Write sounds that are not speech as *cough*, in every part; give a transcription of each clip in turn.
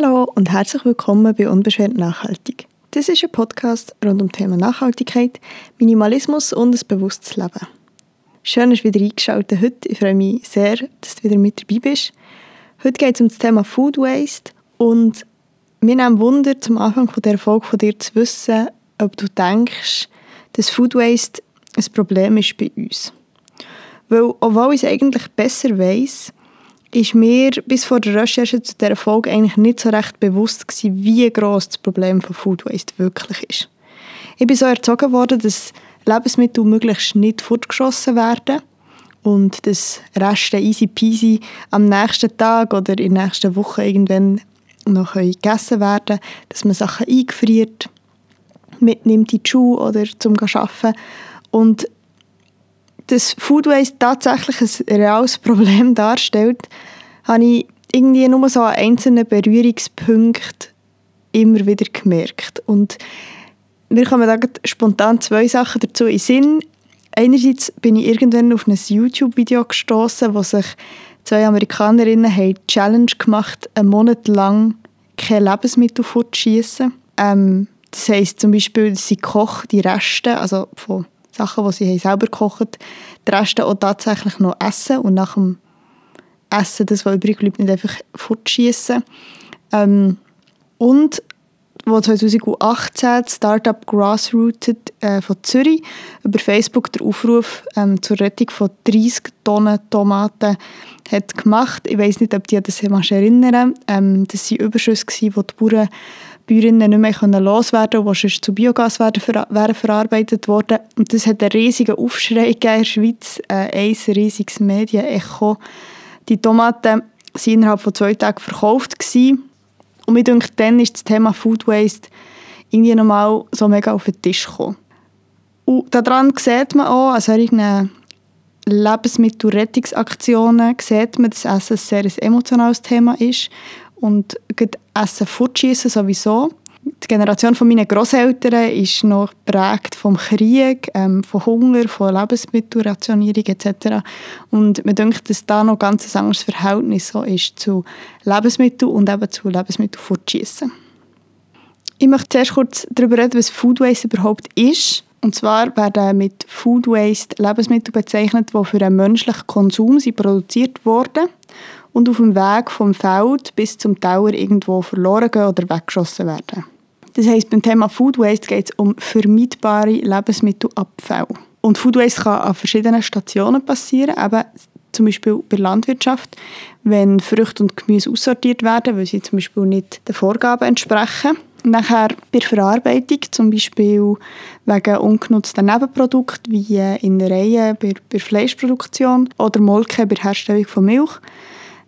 Hallo und herzlich willkommen bei Unbeschwert Nachhaltig. Das ist ein Podcast rund um das Thema Nachhaltigkeit, Minimalismus und ein bewusstes Leben. Schön, dass du wieder eingeschaltet heute. Ich freue mich sehr, dass du wieder mit dabei bist. Heute geht es um das Thema Food Waste und mir nimmt Wunder, zum Anfang von der Folge von dir zu wissen, ob du denkst, dass Food Waste ein Problem ist bei uns. Weil, obwohl ich es eigentlich besser weiß, ist mir bis vor der Recherche zu dieser Folge eigentlich nicht so recht bewusst gewesen, wie groß das Problem von Food Waste wirklich ist. Ich bin so erzogen worden, dass Lebensmittel möglichst nicht fortgeschossen werden und dass Reste easy peasy am nächsten Tag oder in der nächsten Woche irgendwann noch gegessen werden dass man Sachen eingefriert, mitnimmt in die Schuhe oder zum Arbeiten und dass Food Waste tatsächlich ein reales Problem darstellt, habe ich irgendwie nur so an einzelnen Berührungspunkten immer wieder gemerkt. Und mir kommen da spontan zwei Sachen dazu in Sinn. Einerseits bin ich irgendwann auf ein YouTube-Video gestoßen, wo sich zwei Amerikanerinnen haben Challenge gemacht, einen Monat lang kein Lebensmittel fortzuschießen. Ähm, das heisst zum Beispiel, dass sie kochen die Reste, also von Sachen, die sie selber kochen, die Reste auch tatsächlich noch essen und nach dem Essen, das, was übrig bleibt, nicht einfach fortschießen. Ähm, und wo 2018 das Startup Grassrooted äh, von Zürich über Facebook den Aufruf ähm, zur Rettung von 30 Tonnen Tomaten hat gemacht. Ich weiß nicht, ob die das sich erinnern. Ähm, das waren Überschüsse, die die Bauern Bäuerinnen nicht mehr loswerden konnten, die sonst zu Biogas werden, wären verarbeitet worden. Und das hat einen riesigen Aufschrei in der Schweiz, äh, ein riesiges Medienecho. Die Tomaten waren innerhalb von zwei Tagen verkauft. Gewesen. Und mir denke, dann ist das Thema Food Waste irgendwie nochmal so mega auf den Tisch gekommen. Und daran sieht man auch, an solchen Lebensmittelrettungsaktionen, sieht man, dass Essen ein sehr emotionales Thema ist und Essen fortschießen sowieso. Die Generation von meinen Großeltern ist noch geprägt vom Krieg, ähm, von Hunger, von Lebensmittelrationierung etc. Und man denkt, dass da noch ganz ein anderes Verhältnis so ist zu Lebensmitteln und eben zu Lebensmittel fortschießen. Ich möchte zuerst kurz darüber reden, was Food Waste überhaupt ist. Und zwar werden mit Food Waste Lebensmittel bezeichnet, die für einen menschlichen Konsum produziert wurden und auf dem Weg vom Feld bis zum Tower irgendwo verloren gehen oder weggeschossen werden. Das heisst, beim Thema Food Waste geht es um vermeidbare Lebensmittelabfälle. Und Food Waste kann an verschiedenen Stationen passieren, eben zum Beispiel bei der Landwirtschaft, wenn Früchte und Gemüse aussortiert werden, weil sie zum Beispiel nicht den Vorgaben entsprechen. Nachher bei der Verarbeitung, zum Beispiel wegen ungenutzter Nebenprodukten wie Innereien bei, bei Fleischproduktion oder Molke bei der Herstellung von Milch.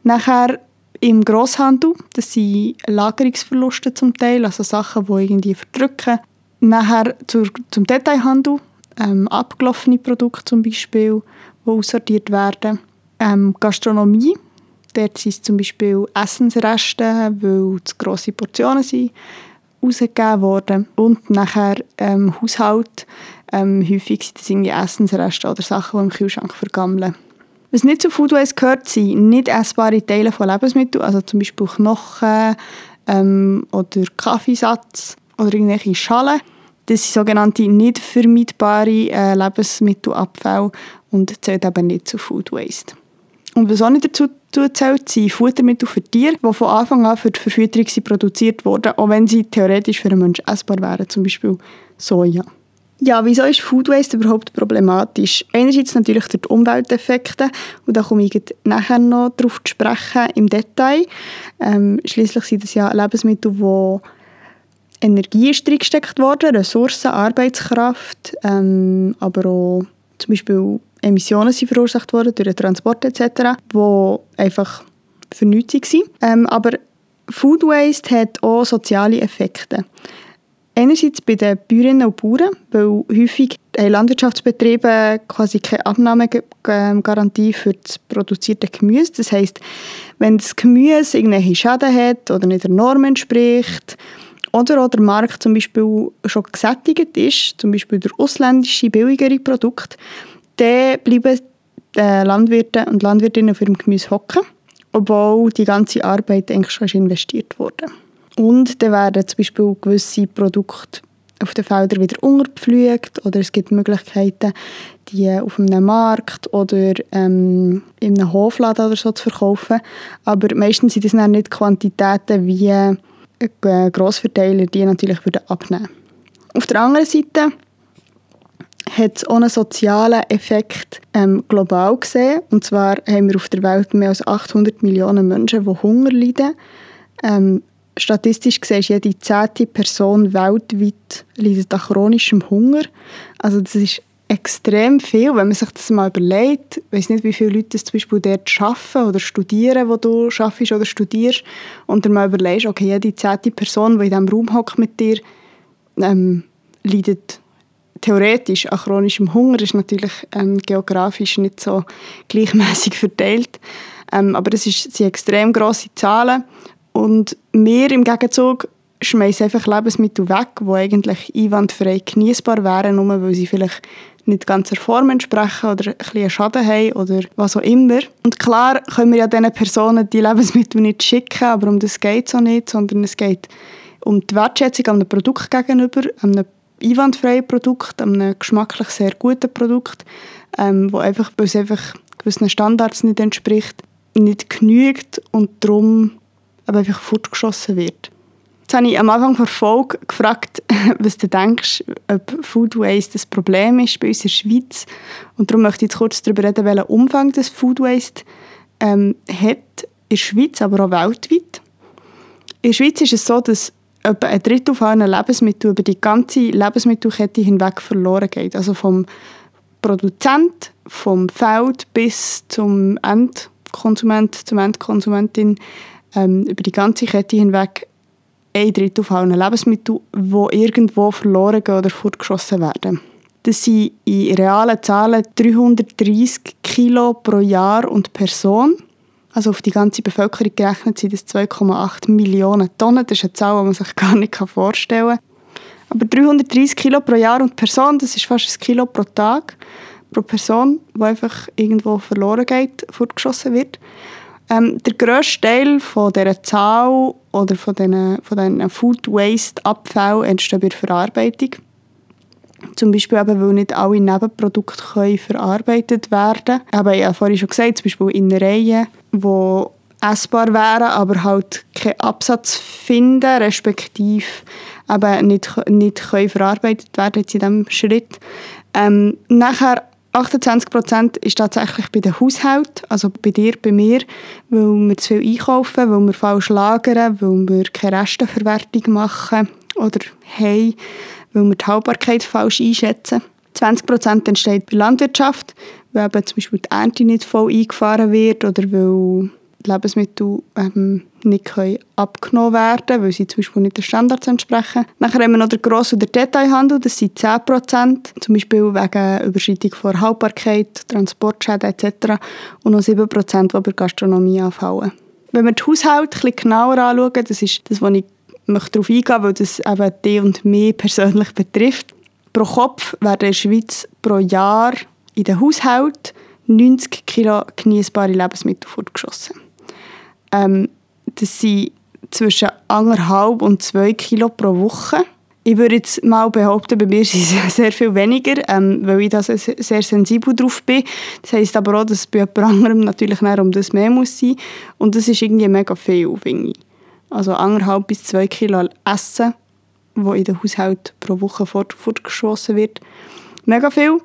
Nachher im Grosshandel, das sind Lagerungsverluste zum Teil, also Sachen, die irgendwie verdrücken. Nachher zur, zum Detailhandel, ähm, abgelaufene Produkte zum Beispiel, die aussortiert werden. Ähm, Gastronomie, dort sind es zum Beispiel Essensreste, weil es grosse Portionen sind, rausgegeben worden. Und nachher ähm, Haushalt, ähm, häufig sind das irgendwie Essensreste oder Sachen, die im Kühlschrank vergammeln. Was nicht zu Food Waste gehört, sind nicht essbare Teile von Lebensmitteln, also zum Beispiel Knochen ähm, oder Kaffeesatz oder irgendwelche Schalen. Das sind sogenannte nicht vermeidbare äh, Lebensmittelabfälle und zählt eben nicht zu Food Waste. Und was auch nicht dazu zählt, sind Futtermittel für Tiere, die von Anfang an für die Verfütterung produziert wurden, auch wenn sie theoretisch für einen Menschen essbar wären, zum Beispiel Soja. Ja, wieso ist Food Waste überhaupt problematisch? Einerseits natürlich durch die Umwelteffekte und da komme ich nachher noch darauf zu sprechen im Detail. Ähm, Schließlich sind das ja Lebensmittel, wo Energie ist reingesteckt worden, Ressourcen, Arbeitskraft, ähm, aber auch zum Beispiel Emissionen sind verursacht worden durch den Transport etc., wo einfach für nichts waren. Ähm, aber Food Waste hat auch soziale Effekte. Einerseits bei den Bäuerinnen und Bauern, weil häufig haben Landwirtschaftsbetriebe quasi keine Abnahmegarantie für das produzierte Gemüse. Das heißt, wenn das Gemüse irgendwelche Schäden hat oder nicht der Norm entspricht oder auch der Markt zum Beispiel schon gesättigt ist, zum Beispiel durch ausländische, billigere Produkte, dann bleiben die Landwirte und Landwirtinnen auf ihrem Gemüse hocken obwohl die ganze Arbeit eigentlich schon investiert wurde. Und dann werden zum Beispiel gewisse Produkte auf den Feldern wieder untergepflügt oder es gibt Möglichkeiten, die auf einem Markt oder ähm, in einem Hofladen oder so zu verkaufen. Aber meistens sind das dann nicht Quantitäten wie äh, Grossverteiler, die natürlich würden abnehmen Auf der anderen Seite hat es auch einen sozialen Effekt ähm, global gesehen. Und zwar haben wir auf der Welt mehr als 800 Millionen Menschen, die Hunger leiden. Ähm, statistisch gesehen jede zehnte Person weltweit leidet an chronischem Hunger. Also das ist extrem viel, wenn man sich das mal überlegt. Ich weiß nicht, wie viele Leute das zum Beispiel dort arbeiten oder studieren, wo du arbeitest oder studierst. Und dann mal überlegst, okay, jede zehnte Person, die in diesem Raum hockt mit dir, ähm, leidet theoretisch an chronischem Hunger. ist natürlich ähm, geografisch nicht so gleichmäßig verteilt. Ähm, aber es sind extrem grosse Zahlen. Und wir im Gegenzug schmeißen einfach Lebensmittel weg, die eigentlich einwandfrei genießbar wären, nur weil sie vielleicht nicht ganz der Form entsprechen oder ein bisschen Schaden haben oder was auch immer. Und klar können wir ja diesen Personen die Lebensmittel nicht schicken, aber um das geht es auch nicht, sondern es geht um die Wertschätzung einem Produkt gegenüber, einem einwandfreien Produkt, einem geschmacklich sehr guten Produkt, ähm, wo einfach, weil es einfach gewissen Standards nicht entspricht, nicht genügt und darum aber einfach fortgeschossen wird. Jetzt habe ich am Anfang der Folge gefragt, *laughs* was du denkst, ob Food Waste ein Problem ist bei uns in der Schweiz. Und darum möchte ich jetzt kurz darüber reden, welchen Umfang das Food Waste ähm, hat in der Schweiz, aber auch weltweit. In der Schweiz ist es so, dass etwa ein Drittel von allen Lebensmitteln über die ganze Lebensmittelkette hinweg verloren geht. Also vom Produzent, vom Feld bis zum Endkonsument, zum Endkonsumentin ähm, über die ganze Kette hinweg ein Drittel von allen Lebensmitteln, die irgendwo verloren gehen oder fortgeschossen werden. Das sind in realen Zahlen 330 Kilo pro Jahr und Person. Also auf die ganze Bevölkerung gerechnet sind das 2,8 Millionen Tonnen. Das ist eine Zahl, die man sich gar nicht vorstellen kann. Aber 330 Kilo pro Jahr und Person, das ist fast ein Kilo pro Tag, pro Person, die einfach irgendwo verloren geht, fortgeschossen wird. Ähm, der grösste Teil von dieser Zahl oder von diesen, von diesen Food Waste Abfällen entsteht bei der Verarbeitung. Zum Beispiel eben, weil nicht alle Nebenprodukte können verarbeitet werden können. ich habe vorhin schon gesagt, zum Beispiel Innereien, die essbar wären, aber halt keinen Absatz finden, respektive eben nicht, nicht können verarbeitet werden in diesem Schritt. Ähm, nachher 28% ist tatsächlich bei den Haushalten, also bei dir, bei mir, weil wir zu viel einkaufen, weil wir falsch lagern, weil wir keine Resteverwertung machen oder haben, weil wir die Haltbarkeit falsch einschätzen. 20% entsteht bei Landwirtschaft, weil eben zum Beispiel die Ernte nicht voll eingefahren wird oder weil Lebensmittel ähm, nicht können abgenommen werden weil sie zum Beispiel nicht den Standards entsprechen. Nachher haben wir noch den Gross- und den Detailhandel, das sind 10 Prozent, zum Beispiel wegen Überschreitung von Haltbarkeit, Transportschäden etc. Und noch 7 Prozent, die bei Gastronomie anfallen. Wenn wir die Haushalte ein bisschen genauer anschauen, das ist das, was ich möchte darauf eingehen weil das eben die und mich persönlich betrifft. Pro Kopf werden in der Schweiz pro Jahr in den Haushalten 90 Kilo genießbare Lebensmittel fortgeschossen. Ähm, das sind zwischen 1,5 und 2 Kilo pro Woche. Ich würde jetzt mal behaupten, bei mir *laughs* sind es sehr viel weniger, ähm, weil ich da sehr sensibel drauf bin. Das heisst aber auch, dass es bei jemand anderem natürlich mehr um das mehr muss sein. Und das ist irgendwie mega viel, finde ich. Also 1,5 bis 2 Kilo Essen, wo in den Haushalt pro Woche fort, fortgeschossen wird. Mega viel.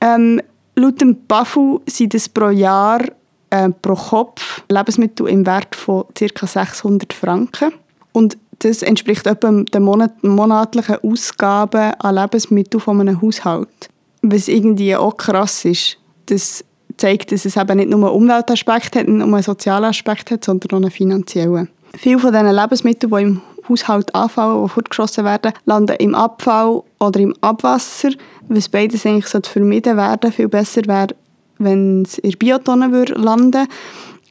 Ähm, laut dem BAFU sind es pro Jahr äh, pro Kopf Lebensmittel im Wert von ca. 600 Franken. Und das entspricht etwa den Monat monatlichen Ausgaben an Lebensmitteln von einem Haushalt. Was irgendwie auch krass ist, das zeigt, dass es eben nicht nur einen Umweltaspekt hat, nicht nur einen sozialen Aspekt hat, sondern auch einen finanziellen. Viele von diesen Lebensmitteln, die im Haushalt anfallen, die fortgeschossen werden, landen im Abfall oder im Abwasser, was beides eigentlich vermieden werden Viel besser wäre, wenn es in der Biotonne landen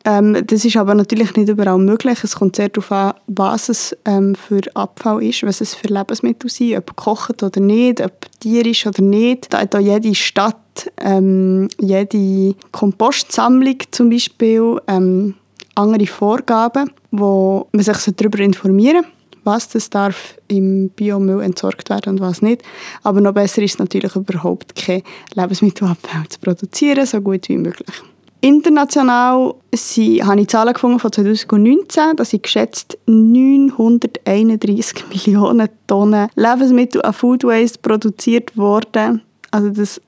ähm, Das ist aber natürlich nicht überall möglich. Es kommt sehr darauf an, was es ähm, für Abfall ist, was es für Lebensmittel sind, ob gekocht oder nicht, ob tierisch oder nicht. Da hat auch jede Stadt, ähm, jede Kompostsammlung zum Beispiel, ähm, andere Vorgaben, wo man sich darüber informieren sollte, was das darf im Biomüll entsorgt werden und was nicht. Aber noch besser ist es natürlich überhaupt kein Lebensmittelabfall zu produzieren, so gut wie möglich. International sie, habe ich Zahlen gefunden von 2019, da sind geschätzt 931 *laughs* Millionen Tonnen Lebensmittel an Food Waste produziert worden. Also das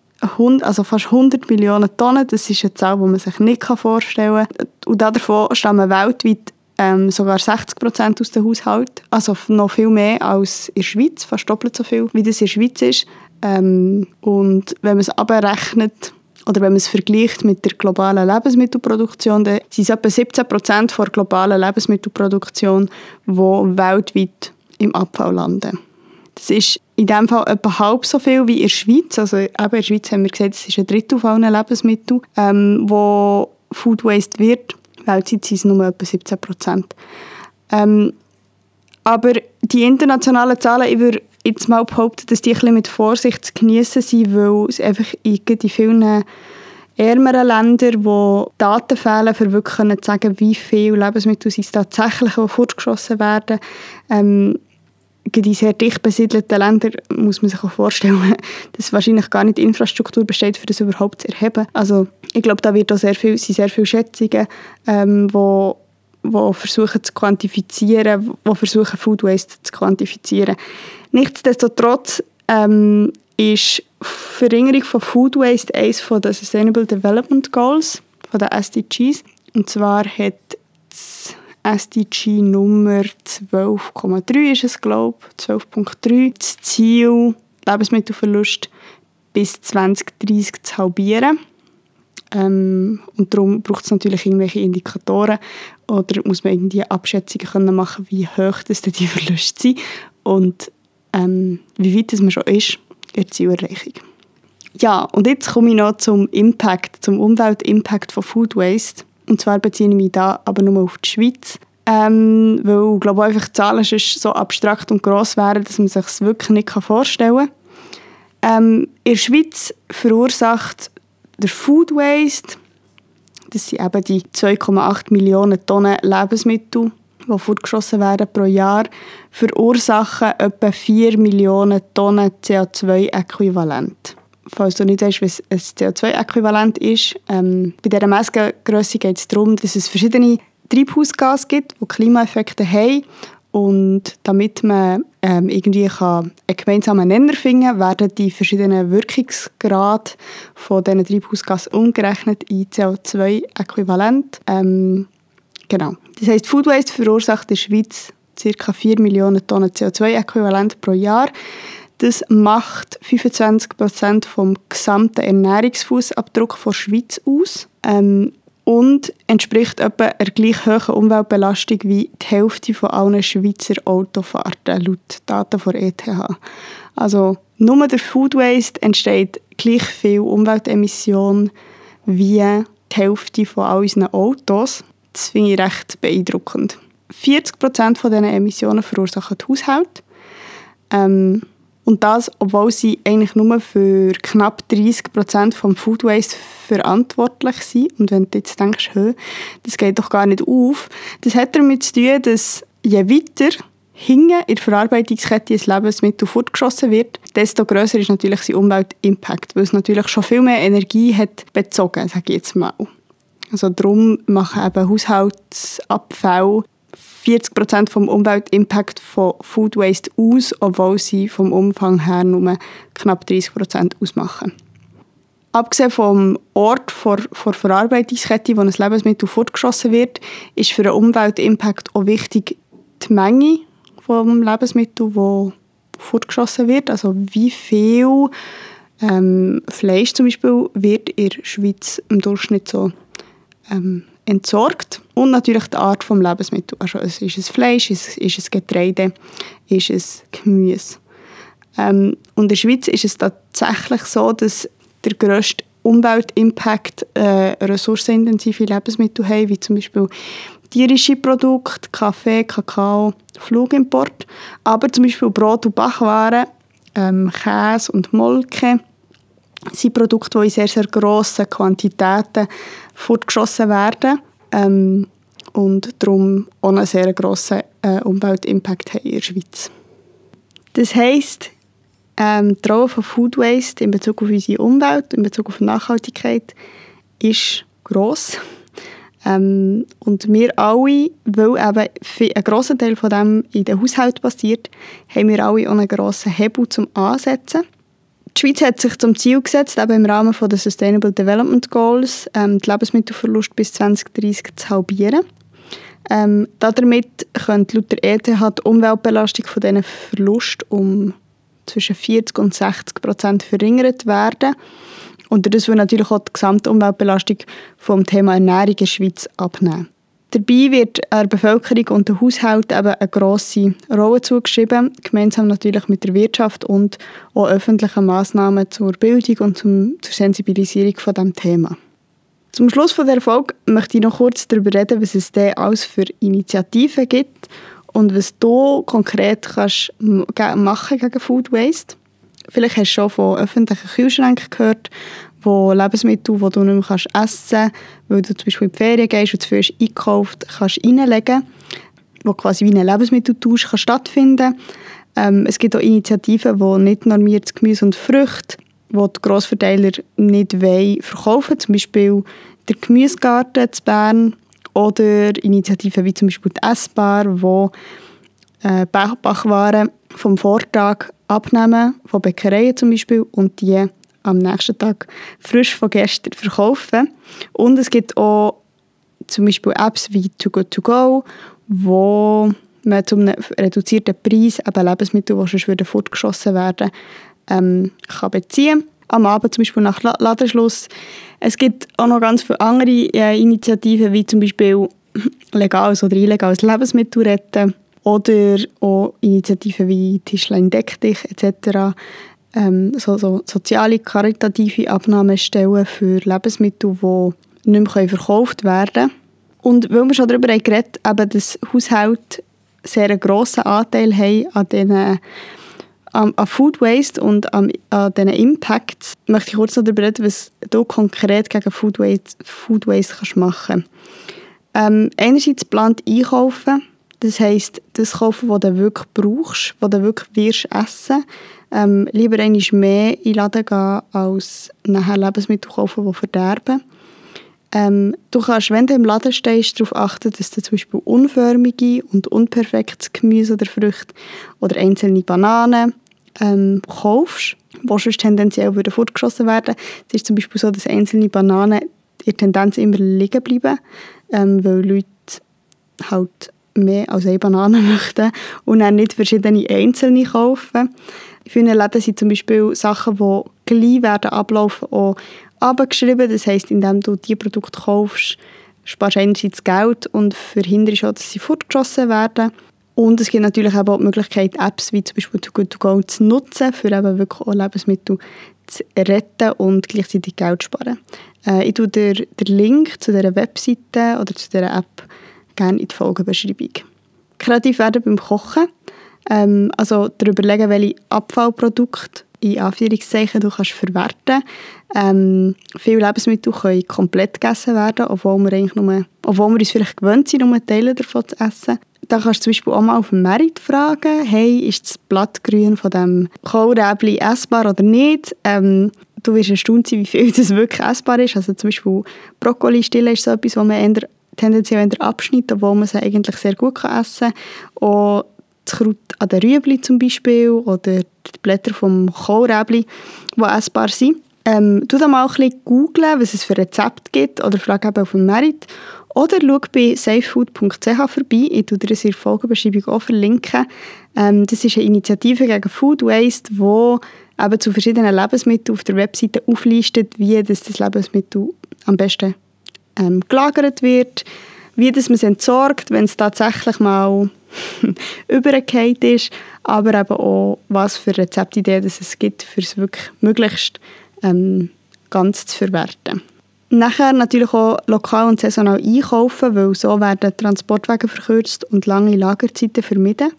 also fast 100 Millionen Tonnen, das ist eine Zahl, die man sich nicht vorstellen kann. Und davon stammen weltweit ähm, sogar 60 Prozent aus dem Haushalt. Also noch viel mehr als in der Schweiz, fast doppelt so viel, wie das in der Schweiz ist. Ähm, und wenn man es abrechnet, oder wenn man es vergleicht mit der globalen Lebensmittelproduktion, dann sind es etwa 17 Prozent der globalen Lebensmittelproduktion, die weltweit im Abfall landen. Das ist in diesem Fall etwa halb so viel wie in der Schweiz. Also eben in der Schweiz haben wir gesagt, es ist ein Drittel von allen Lebensmitteln, ähm, wo Food Waste wird. Weltweit sind es nur etwa 17 Prozent. Ähm, aber die internationalen Zahlen, ich würde jetzt mal behaupten, dass die ein mit Vorsicht zu genießen sind, weil es einfach in vielen ärmeren Ländern, wo Daten fehlen, für wirklich zu sagen, wie viele Lebensmittel es tatsächlich *laughs* fortgeschossen werden. Ähm, in sehr dicht besiedelten Ländern muss man sich auch vorstellen, *laughs* dass wahrscheinlich gar nicht die Infrastruktur besteht, für das überhaupt zu erheben. Also ich glaube, da wird auch sehr viel, sind sehr viele Schätzungen, ähm, wo wo versuchen zu quantifizieren, wo versuchen Food Waste zu quantifizieren. Nichtsdestotrotz ähm, ist Verringerung von Food Waste eines der Sustainable Development Goals, von den SDGs. Und zwar hat das SDG Nummer 12,3 ist es, glaube ich, 12.3, das Ziel, Lebensmittelverlust bis 2030 zu halbieren. Ähm, und darum braucht es natürlich irgendwelche Indikatoren oder muss man irgendwie Abschätzungen können machen, wie hoch das die Verluste sind und ähm, wie weit das man schon ist in der Zielerreichung. Ja, und jetzt komme ich noch zum Impact, zum Umweltimpact von Food Waste. Und zwar beziehe ich mich da aber nur auf die Schweiz. Ähm, weil ich glaube einfach die Zahlen so abstrakt und gross wären, dass man sich es wirklich nicht vorstellen kann. Ähm, in der Schweiz verursacht der Food Waste, das sind eben die 2,8 Millionen Tonnen Lebensmittel, die fortgeschossen werden pro Jahr, verursachen etwa 4 Millionen Tonnen CO2-Äquivalent. Falls du nicht weißt, was ein CO2-Äquivalent ist, ähm, bei dieser Messgröße geht es darum, dass es verschiedene Treibhausgase gibt, die Klimaeffekte haben und damit man ähm, irgendwie kann einen gemeinsamen Nenner finden kann, werden die verschiedenen Wirkungsgrade von diesen Treibhausgasen umgerechnet in CO2-Äquivalent. Ähm, genau. Das heisst, Food Waste verursacht in der Schweiz ca. 4 Millionen Tonnen CO2-Äquivalent pro Jahr. Das macht 25 Prozent vom gesamten Ernährungsfußabdruck der Schweiz aus. Ähm, und entspricht etwa einer gleich hohen Umweltbelastung wie die Hälfte von allen Schweizer Autofahrten, laut Daten von ETH. Also nur der Food Waste entsteht gleich viel Umweltemission wie die Hälfte von all unseren Autos. Das finde ich recht beeindruckend. 40 Prozent von diesen Emissionen verursachen die Haushalte. Ähm, und das, obwohl sie eigentlich nur für knapp 30 Prozent vom Food Waste verantwortlich sind. Und wenn du jetzt denkst, hey, das geht doch gar nicht auf, das hat damit zu tun, dass je weiter hinten in der Verarbeitungskette ein Lebensmittel fortgeschossen wird, desto größer ist natürlich sein Umweltimpact, weil es natürlich schon viel mehr Energie hat bezogen, sage ich jetzt mal. Also darum machen eben Haushaltsabfälle 40 Prozent vom Umweltimpact von Food Waste aus, obwohl sie vom Umfang her nur knapp 30 Prozent ausmachen. Abgesehen vom Ort vor, vor Verarbeitungskette, wo ein Lebensmittel fortgeschossen wird, ist für den Umweltimpact auch wichtig die Menge vom Lebensmittel, wo fortgeschossen wird. Also wie viel ähm, Fleisch zum Beispiel wird in der Schweiz im Durchschnitt so ähm, entsorgt und natürlich die Art des Lebensmittels. Also ist es Fleisch, ist, ist es Getreide, ist es Gemüse. Ähm, und in der Schweiz ist es tatsächlich so, dass der grösste Umweltimpact äh, ressourcenintensive Lebensmittel haben, wie zum Beispiel tierische Produkte, Kaffee, Kakao, Flugimport, aber zum Beispiel Brot- und Backwaren, ähm, Käse und Molke sind Produkte, die in sehr, sehr grossen Quantitäten fortgeschossen werden. Ähm, und darum auch einen sehr grossen äh, Umweltimpact haben in der Schweiz. Das heisst, ähm, die Rolle von Food Waste in Bezug auf unsere Umwelt, in Bezug auf Nachhaltigkeit, ist gross. Ähm, und wir alle, weil eben ein grosser Teil von dem in den Haushalt passiert, haben wir alle auch einen grossen Hebel zum Ansetzen. Die Schweiz hat sich zum Ziel gesetzt, eben im Rahmen der Sustainable Development Goals, ähm, den Lebensmittelverlust bis 2030 zu halbieren. Ähm, damit könnte laut der ETH die Umweltbelastung von diesen Verlust um zwischen 40 und 60 Prozent verringert werden. Und das würde natürlich auch die gesamte Umweltbelastung vom Thema Ernährung in der Schweiz abnehmen. Dabei wird der Bevölkerung und den Haushalten eben eine grosse Rolle zugeschrieben, gemeinsam natürlich mit der Wirtschaft und auch öffentlichen Massnahmen zur Bildung und zum, zur Sensibilisierung von dem Thema. Zum Schluss von der Folge möchte ich noch kurz darüber reden, was es denn alles für Initiativen gibt und was du konkret kannst machen gegen Food Waste. Vielleicht hast du schon von öffentlichen Kühlschränken gehört, wo Lebensmittel, die du nicht mehr essen kannst, weil du zum Beispiel in die Ferien gehst und zu viel einkauft, kannst reinlegen, wo quasi wie ein Lebensmitteltausch kann stattfinden ähm, Es gibt auch Initiativen, die nicht normiertes Gemüse und Früchte, die die Grossverteiler nicht wollen, verkaufen. Zum Beispiel der Gemüsegarten zu Bern oder Initiativen wie zum Beispiel die Essbar, wo äh, Backwaren vom Vortag abnehmen, von Bäckereien zum Beispiel, und die am nächsten Tag frisch von gestern verkaufen. Und es gibt auch zum Beispiel Apps wie Too Good To Go, wo man zu einem reduzierten Preis eben Lebensmittel, die sonst fortgeschossen werden ähm, kann beziehen am Abend zum Beispiel nach Ladenschluss. Es gibt auch noch ganz viele andere äh, Initiativen, wie zum Beispiel *clears throat* legales oder illegales Lebensmittel retten oder auch Initiativen wie Tischlein deck dich etc. Ähm, so, so soziale, karitative Abnahmestellen für Lebensmittel, die nicht mehr verkauft werden können. Und weil wir schon darüber geredet haben, dass Haushalte sehr einen grossen Anteil haben an diesen an, an Food Waste und an, an diesen Impacts, möchte ich kurz noch darüber reden, was du konkret gegen Food Waste, Food Waste kannst machen. Ähm, einerseits plant einkaufen, das heisst, das kaufen, was du wirklich brauchst, was du wirklich wirst essen. Ähm, lieber einmal mehr in den Laden gehen, als nachher Lebensmittel kaufen, die verderben. Ähm, du kannst, wenn du im Laden stehst, darauf achten, dass du zum Beispiel unförmige und unperfektes Gemüse oder Früchte oder einzelne Bananen ähm, kaufst, die sonst tendenziell würden fortgeschossen werden. Es ist zum Beispiel so, dass einzelne Bananen in Tendenz immer liegen bleiben, ähm, weil Leute halt mehr als eine Banane *laughs* möchten und dann nicht verschiedene einzelne kaufen. In vielen Läden sind zum Beispiel Sachen, die gleich werden ablaufen, auch abgeschrieben. Das heisst, indem du diese Produkte kaufst, sparst du einerseits Geld und verhinderst auch, dass sie fortgeschossen werden. Und es gibt natürlich auch die Möglichkeit, Apps wie zum Beispiel Too Good To Go zu nutzen, für eben wirklich auch Lebensmittel zu retten und gleichzeitig Geld zu sparen. Äh, ich tue dir den Link zu dieser Webseite oder zu dieser App gerne in die Folgenbeschreibung. Kreativ werden beim Kochen. Ähm, also darüber überlegen, welche Abfallprodukte in Anführungszeichen du kannst verwerten. Ähm, viele Lebensmittel können komplett gegessen werden, obwohl wir, eigentlich nur, obwohl wir uns vielleicht gewöhnt sind, nur Teile davon zu essen. Da kannst du zum Beispiel auch mal auf dem Merit fragen, hey, ist das Blattgrün von dem Kohlräbli essbar oder nicht? Ähm, du wirst erstaunt sein, wie viel *laughs* das wirklich essbar ist. Also zum Beispiel Brokkoli-Stille ist so etwas, was man eher tendenziell eher abschneidet, obwohl man sie eigentlich sehr gut essen kann. Auch das Kraut an den Rüebli zum Beispiel oder die Blätter vom Kohlräbli, die essbar sind. Ähm, du da mal ein bisschen googlen, was es für Rezepte gibt oder frag eben auf dem Merit. Oder schau bei safefood.ch vorbei. Ich tue dir das in der Folgenbeschreibung auch verlinken. Ähm, das ist eine Initiative gegen Food Waste, die eben zu verschiedenen Lebensmitteln auf der Webseite auflistet, wie das, das Lebensmittel am besten ähm, gelagert wird, wie das man es entsorgt, wenn es tatsächlich mal *laughs* übergefallen ist, aber eben auch, was für Rezeptideen es gibt, für es wirklich möglichst ähm, ganz zu verwerten. Nachher natürlich auch lokal und saisonal einkaufen, weil so werden Transportwege verkürzt und lange Lagerzeiten vermieden,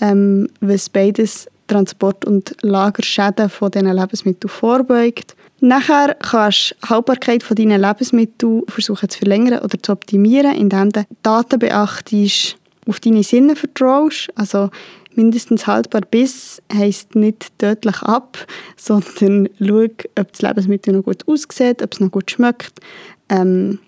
ähm, was beides Transport- und Lagerschäden von diesen Lebensmitteln vorbeugt. Nachher kannst du die Haltbarkeit von deinen Lebensmitteln versuchen zu verlängern oder zu optimieren, indem du Daten beachtest, auf deine Sinne vertraust. Also mindestens haltbar bis heisst nicht tödlich ab, sondern schau, ob das Lebensmittel noch gut aussieht, ob es noch gut schmeckt. Ähm,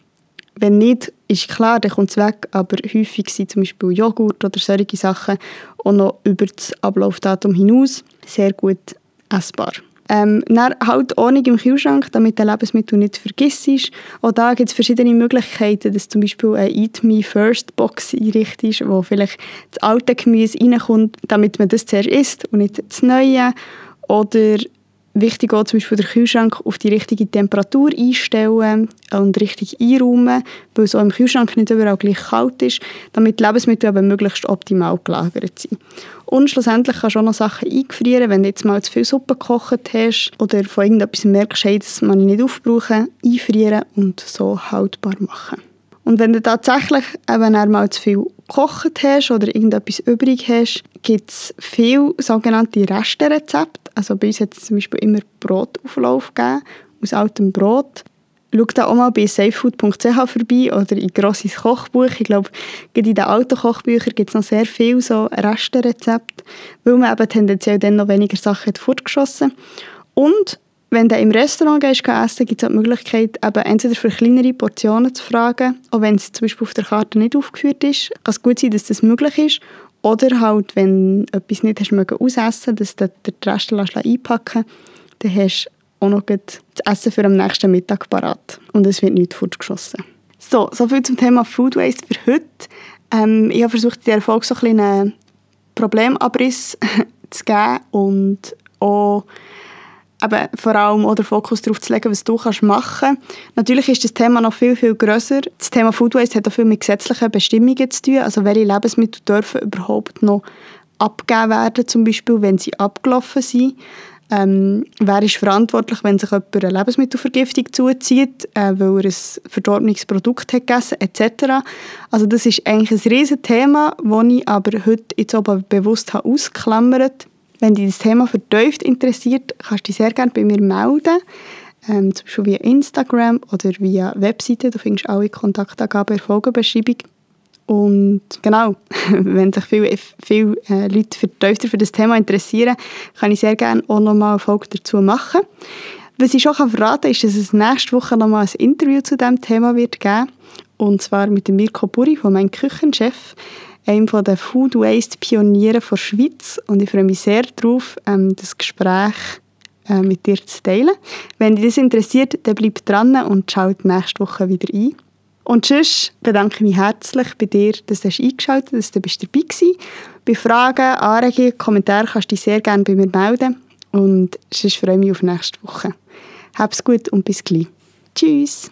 wenn nicht, ist klar, dann kommt es weg, aber häufig sind zum Beispiel Joghurt oder solche Sachen auch noch über das Ablaufdatum hinaus sehr gut essbar. Ähm, dann halt Ordnung im Kühlschrank, damit der Lebensmittel nicht vergisst. Auch da gibt es verschiedene Möglichkeiten, dass zum Beispiel eine Eat Me First Box einrichtest, wo vielleicht das alte Gemüse reinkommt, damit man das zuerst isst und nicht das Neue. Oder wichtig auch zum Beispiel den Kühlschrank auf die richtige Temperatur einstellen und richtig einräumen, weil es auch im Kühlschrank nicht überall gleich kalt ist, damit die Lebensmittel aber möglichst optimal gelagert sind. Und schlussendlich kannst du auch noch Sachen eingefrieren, wenn du jetzt mal zu viel Suppe gekocht hast oder von irgendetwas merkst, hey, das man nicht aufbrauchen, einfrieren und so haltbar machen. Und wenn du tatsächlich eben einmal zu viel gekocht hast oder irgendetwas übrig hast, gibt es viele sogenannte Resterezepte. Also bei uns hat es zum Beispiel immer Brotauflauf gegeben, aus altem Brot. Schau da auch mal bei safefood.ch vorbei oder in grosses Kochbuch. Ich glaube, in den alten Kochbüchern gibt es noch sehr viele so Resterezepte, weil man eben tendenziell dann noch weniger Sachen hat fortgeschossen Und wenn du im Restaurant gehst, essen gibt es auch die Möglichkeit, eben entweder für kleinere Portionen zu fragen, auch wenn es zum Beispiel auf der Karte nicht aufgeführt ist. Kann es gut sein, dass das möglich ist. Oder halt, wenn du etwas nicht hast mögen ausessen, dass du den Rest einpacken dann hast du auch noch das Essen für am nächsten Mittag parat. Und es wird nicht fortgeschossen. So, soviel zum Thema Food Waste für heute. Ähm, ich habe versucht, in dieser Folge so ein einen Problemabriss *laughs* zu geben und auch eben vor allem oder Fokus darauf zu legen, was du kannst machen. Natürlich ist das Thema noch viel, viel grösser. Das Thema Food Waste hat auch viel mit gesetzlichen Bestimmungen zu tun. Also welche Lebensmittel dürfen überhaupt noch abgegeben werden, zum Beispiel, wenn sie abgelaufen sind. Ähm, wer ist verantwortlich, wenn sich jemand eine Lebensmittelvergiftung zuzieht, äh, weil er ein verdorbenes Produkt hat gegessen etc. Also das ist eigentlich ein riesiges Thema, das ich aber heute jetzt aber bewusst habe ausgeklammert wenn dich das Thema vertieft interessiert, kannst du dich sehr gerne bei mir melden. Ähm, zum Beispiel via Instagram oder via Webseite. Du findest alle Kontaktangaben in der Folgenbeschreibung. Und genau, *laughs* wenn sich viele, viele äh, Leute vertiefter für das Thema interessieren, kann ich sehr gerne auch nochmal eine Folge dazu machen. Was ich schon verraten kann, ist, dass es nächste Woche nochmal ein Interview zu diesem Thema wird geben Und zwar mit Mirko Buri, von meinem Küchenchef einem der Food Waste Pioniere der Schweiz und ich freue mich sehr darauf, ähm, das Gespräch äh, mit dir zu teilen. Wenn dich das interessiert, dann bleib dran und schau nächste Woche wieder ein. Und sonst bedanke ich mich herzlich bei dir, dass du eingeschaltet hast, dass du dabei warst. Bei Fragen, Anregungen, Kommentaren kannst du dich sehr gerne bei mir melden. Und sonst freue ich mich auf nächste Woche. Hab's gut und bis gleich. Tschüss.